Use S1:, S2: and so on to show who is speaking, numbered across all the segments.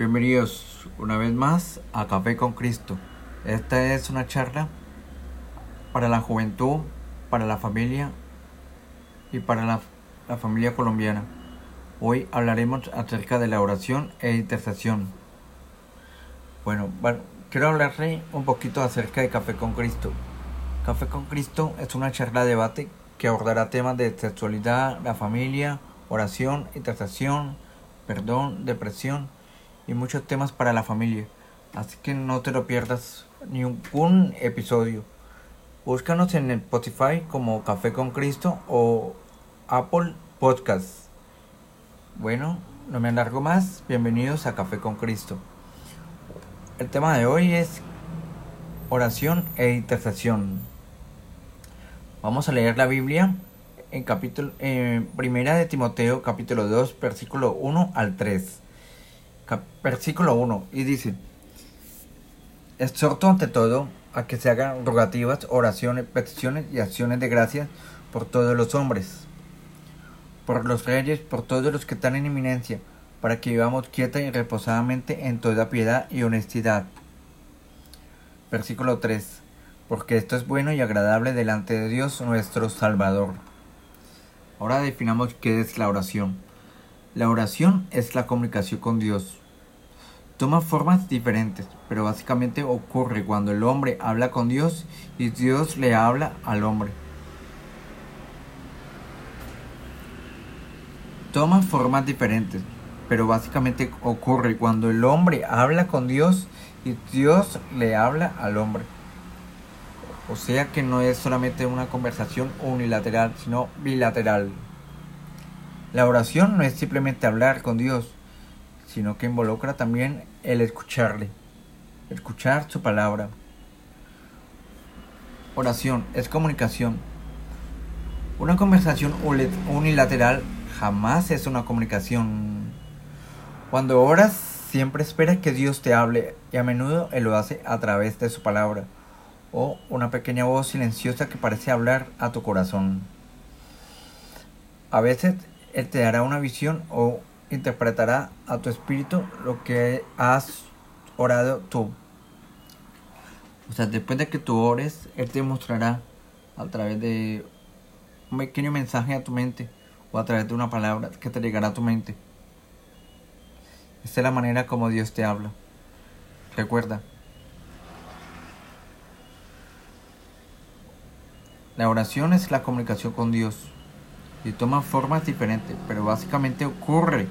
S1: Bienvenidos una vez más a Café con Cristo. Esta es una charla para la juventud, para la familia y para la, familia colombiana. Hoy hablaremos acerca de la oración e intercesión. Bueno, bueno, quiero hablarle un poquito acerca de Café con Cristo. Café con Cristo es una charla de debate que abordará temas de sexualidad, la familia, oración, intercesión, perdón, depresión y muchos temas para la familia. Así que no te lo pierdas ni un episodio. Búscanos en el Spotify como Café con Cristo o Apple Podcast. Bueno, no me alargo más. Bienvenidos a Café con Cristo. El tema de hoy es oración e intercesión. Vamos a leer la Biblia en capítulo Primera de Timoteo capítulo 2 versículo 1 al 3 versículo 1 y dice, exhorto ante todo a que se hagan rogativas, oraciones, peticiones y acciones de gracias por todos los hombres, por los reyes, por todos los que están en eminencia, para que vivamos quieta y reposadamente en toda piedad y honestidad. Versículo 3. Porque esto es bueno y agradable delante de Dios nuestro Salvador. Ahora definamos qué es la oración. La oración es la comunicación con Dios. Toma formas diferentes, pero básicamente ocurre cuando el hombre habla con Dios y Dios le habla al hombre. Toma formas diferentes, pero básicamente ocurre cuando el hombre habla con Dios y Dios le habla al hombre. O sea que no es solamente una conversación unilateral, sino bilateral. La oración no es simplemente hablar con Dios, sino que involucra también el escucharle, escuchar su palabra. Oración es comunicación. Una conversación unilateral jamás es una comunicación. Cuando oras, siempre espera que Dios te hable y a menudo Él lo hace a través de su palabra o una pequeña voz silenciosa que parece hablar a tu corazón. A veces Él te dará una visión o interpretará a tu espíritu lo que has orado tú. O sea, después de que tú ores, Él te mostrará a través de un pequeño mensaje a tu mente o a través de una palabra que te llegará a tu mente. Esta es la manera como Dios te habla. Recuerda, la oración es la comunicación con Dios y toma formas diferentes, pero básicamente ocurre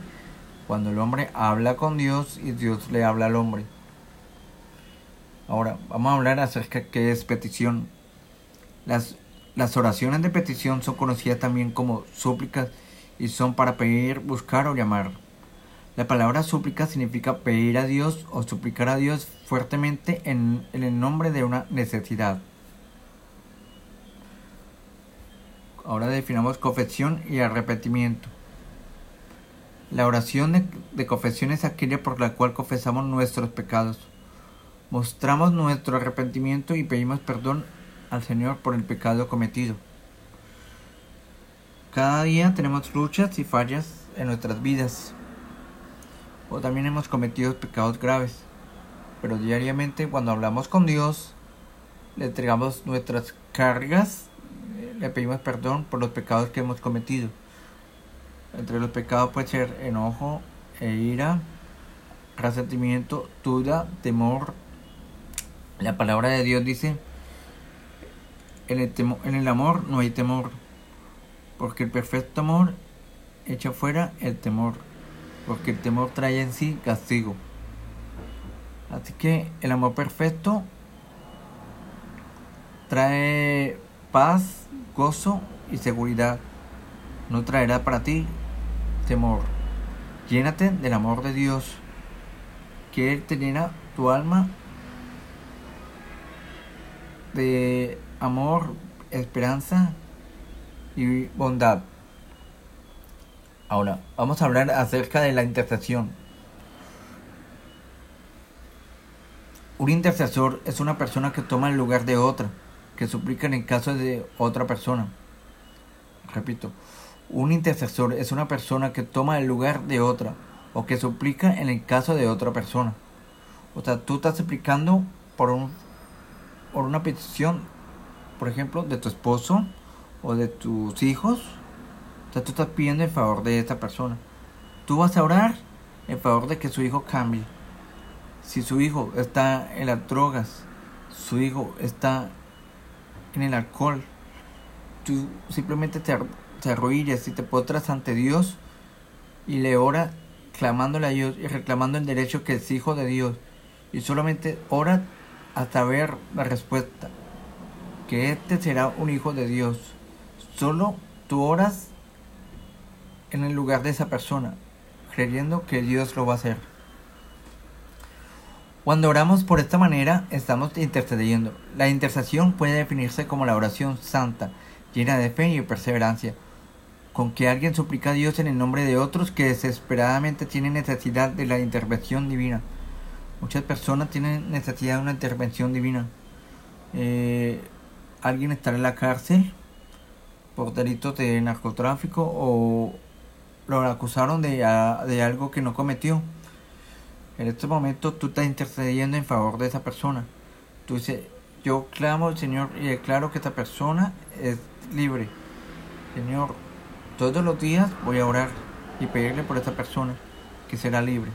S1: cuando el hombre habla con Dios y Dios le habla al hombre. Ahora, vamos a hablar acerca de qué es petición. Las, las oraciones de petición son conocidas también como súplicas y son para pedir, buscar o llamar. La palabra súplica significa pedir a Dios o suplicar a Dios fuertemente en, en el nombre de una necesidad. Ahora definamos confesión y arrepentimiento. La oración de, confesión es aquella por la cual confesamos nuestros pecados. Mostramos nuestro arrepentimiento y pedimos perdón al Señor por el pecado cometido. Cada día tenemos luchas y fallas en nuestras vidas. O también hemos cometido pecados graves. Pero diariamente cuando hablamos con Dios, le entregamos nuestras cargas le pedimos perdón por los pecados que hemos cometido. Entre los pecados puede ser enojo e ira, resentimiento, duda, temor. La palabra de Dios dice, en el, en el amor no hay temor, porque el perfecto amor echa fuera el temor, porque el temor trae en sí castigo. Así que el amor perfecto trae paz, gozo y seguridad. No traerá para ti temor. Llénate del amor de Dios, que Él te llena tu alma de amor, esperanza y bondad. Ahora, vamos a hablar acerca de la intercesión. Un intercesor es una persona que toma el lugar de otra que suplican en caso de otra persona. Repito, un intercesor es una persona que toma el lugar de otra o que suplica en el caso de otra persona. O sea, tú estás suplicando por, un, por una petición, por ejemplo, de tu esposo o de tus hijos. O sea, tú estás pidiendo en favor de esta persona. Tú vas a orar en favor de que su hijo cambie. Si su hijo está en las drogas, su hijo está en el alcohol, tú simplemente te, te arrodillas y te potras ante Dios y le ora clamándole a Dios y reclamando el derecho que es hijo de Dios. Y solamente ora hasta ver la respuesta. Que este será un hijo de Dios. Solo tú oras en el lugar de esa persona, creyendo que Dios lo va a hacer. Cuando oramos por esta manera, estamos intercediendo. La intercesión puede definirse como la oración santa, llena de fe y perseverancia con que alguien suplica a Dios en el nombre de otros que desesperadamente tienen necesidad de la intervención divina. Muchas personas tienen necesidad de una intervención divina. Eh, alguien está en la cárcel por delitos de narcotráfico o lo acusaron de, de algo que no cometió. En este momento tú estás intercediendo en favor de esa persona. Tú dices, yo clamo al Señor y declaro que esta persona es libre. Señor, todos los días voy a orar y pedirle por esta persona que será libre.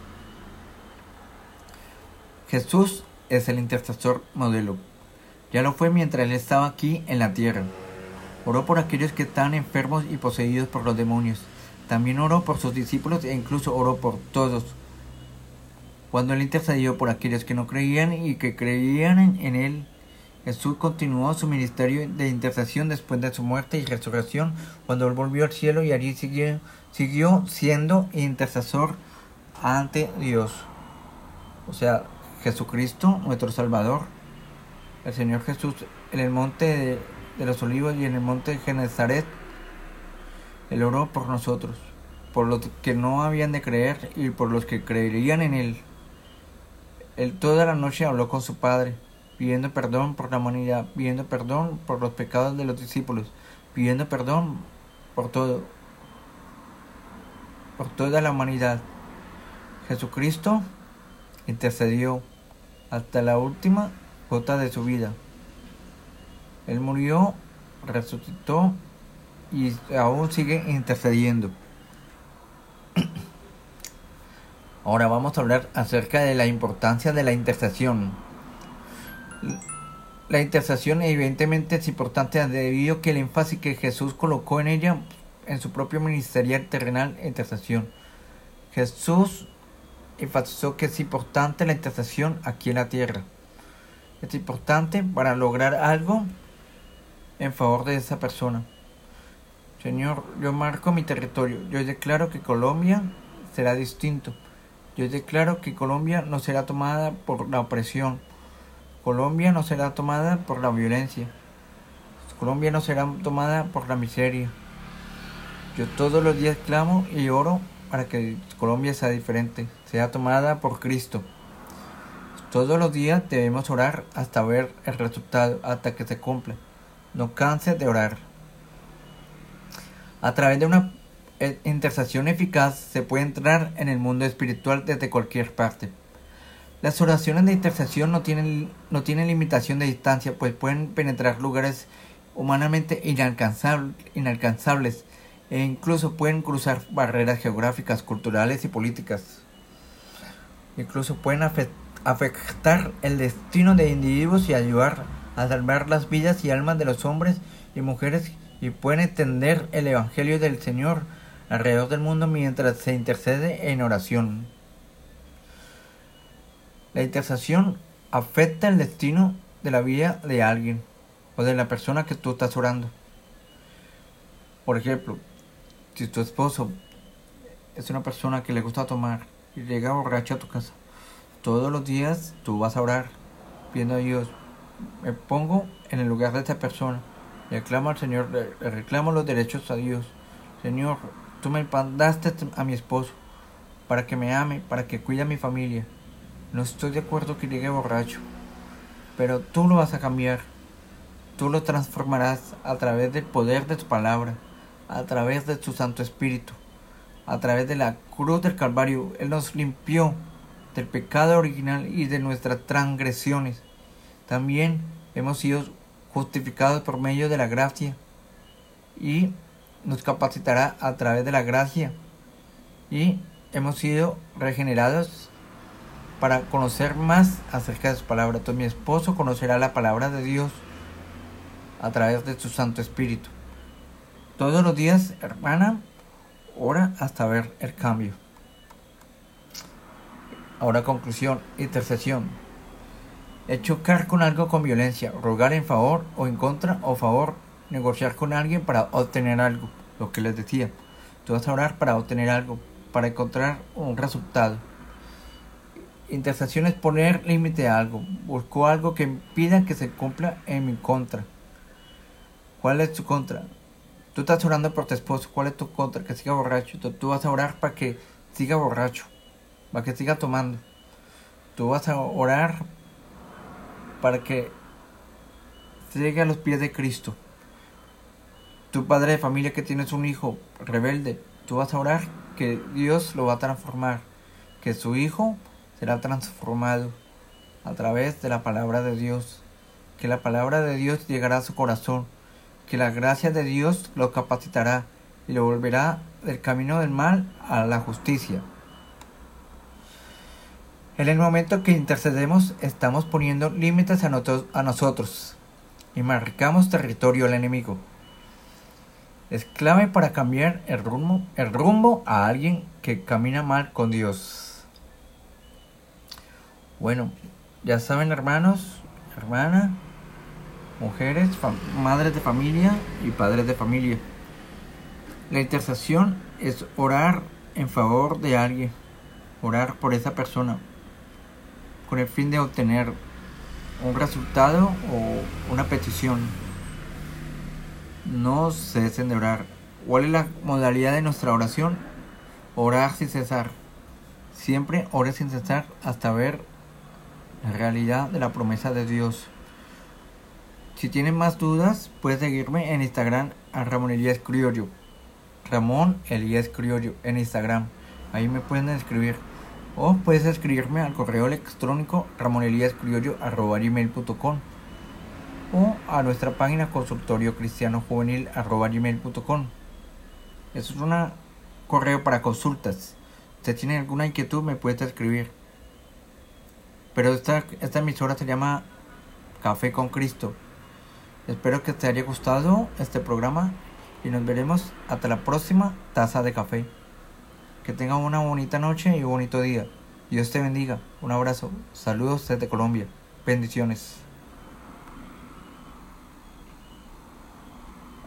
S1: Jesús es el intercesor modelo. Ya lo fue mientras él estaba aquí en la tierra. Oró por aquellos que están enfermos y poseídos por los demonios. También oró por sus discípulos e incluso oró por todos. Cuando él intercedió por aquellos que no creían y que creían en él, Jesús continuó su ministerio de intercesión después de su muerte y resurrección, cuando él volvió al cielo y allí siguió, siguió siendo intercesor ante Dios. O sea, Jesucristo, nuestro Salvador, el Señor Jesús, en el monte de, los olivos y en el monte de Genezaret, él oró por nosotros, por los que no habían de creer y por los que creerían en él. Él toda la noche habló con su Padre pidiendo perdón por la humanidad, pidiendo perdón por los pecados de los discípulos, pidiendo perdón por todo, por toda la humanidad. Jesucristo intercedió hasta la última gota de su vida. Él murió, resucitó y aún sigue intercediendo. Ahora vamos a hablar acerca de la importancia de la intercesión. La intercesión evidentemente es importante debido a que el énfasis que Jesús colocó en ella en su propio ministerial terrenal intercesión. Jesús enfatizó que es importante la intercesión aquí en la tierra. Es importante para lograr algo en favor de esa persona. Señor, yo marco mi territorio. Yo declaro que Colombia será distinto. Yo declaro que Colombia no será tomada por la opresión Colombia no será tomada por la violencia. Colombia no será tomada por la miseria. Yo todos los días clamo y oro para que Colombia sea diferente, sea tomada por Cristo. Todos los días debemos orar hasta ver el resultado, hasta que se cumpla. No canses de orar. A través de una intercesión eficaz se puede entrar en el mundo espiritual desde cualquier parte. Las oraciones de intercesión no tienen, no tienen limitación de distancia, pues pueden penetrar lugares humanamente inalcanzables e incluso pueden cruzar barreras geográficas, culturales y políticas. Incluso pueden afectar el destino de individuos y ayudar a salvar las vidas y almas de los hombres y mujeres y pueden extender el Evangelio del Señor alrededor del mundo mientras se intercede en oración. La intercesión afecta el destino de la vida de alguien o de la persona que tú estás orando. Por ejemplo, si tu esposo es una persona que le gusta tomar y llega borracho a tu casa, todos los días tú vas a orar pidiendo a Dios, me pongo en el lugar de esta persona, le reclamo al Señor, le reclamo los derechos a Dios. Señor, tú me mandaste a mi esposo para que me ame, para que cuide a mi familia. No estoy de acuerdo que llegue borracho, pero tú lo vas a cambiar. Tú lo transformarás a través del poder de tu palabra, a través de tu Santo Espíritu. a través de la cruz del Calvario. Él nos limpió del pecado original y de nuestras transgresiones. También hemos sido justificados por medio de la gracia y nos capacitará a través de la gracia y hemos sido regenerados para conocer más acerca de su palabra. Entonces mi esposo conocerá la palabra de Dios a través de su Santo Espíritu. Todos los días, hermana, ora hasta ver el cambio. Ahora conclusión, intercesión. Es chocar con algo con violencia, rogar en favor o en contra o favor, negociar con alguien para obtener algo, lo que les decía. Tú vas a orar para obtener algo, para encontrar un resultado. Intercesión es poner límite a algo, busco algo que impida que se cumpla en mi contra. ¿Cuál es tu contra? Tú estás orando por tu esposo, ¿cuál es tu contra? Que siga borracho. Tú vas a orar para que siga borracho para que siga tomando. Tú vas a orar para que llegue a los pies de Cristo. Tu padre de familia que tienes un hijo rebelde, tú vas a orar que Dios lo va a transformar, que su hijo será transformado a través de la palabra de Dios, que la palabra de Dios llegará a su corazón, que la gracia de Dios lo capacitará y lo volverá del camino del mal a la justicia. En el momento que intercedemos estamos poniendo límites a, nosotros y marcamos territorio al enemigo. Es clave para cambiar el rumbo, el rumbo a alguien que camina mal con Dios. Bueno, ya saben hermanos, hermanas, mujeres, madres de familia y padres de familia. La intercesión es orar en favor de alguien, orar por esa persona, con el fin de obtener un resultado o una petición. No cesen de orar. ¿Cuál es la modalidad de nuestra oración? Orar sin cesar. Siempre ore sin cesar hasta ver la realidad de la promesa de Dios. Si tienen más dudas, pueden seguirme en Instagram a Ramón Elías Criollo. Ramón Elías Criollo en Instagram. Ahí me pueden escribir. O puedes escribirme al correo electrónico ramoneliascriollo.com o a nuestra página consultorio. Eso es un correo para consultas. Si tienen alguna inquietud me puedes escribir. Pero esta, esta emisora se llama Café con Cristo. Espero que te haya gustado este programa y nos veremos hasta la próxima taza de café. Que tengan una bonita noche y un bonito día. Dios te bendiga. Un abrazo. Saludos desde Colombia. Bendiciones.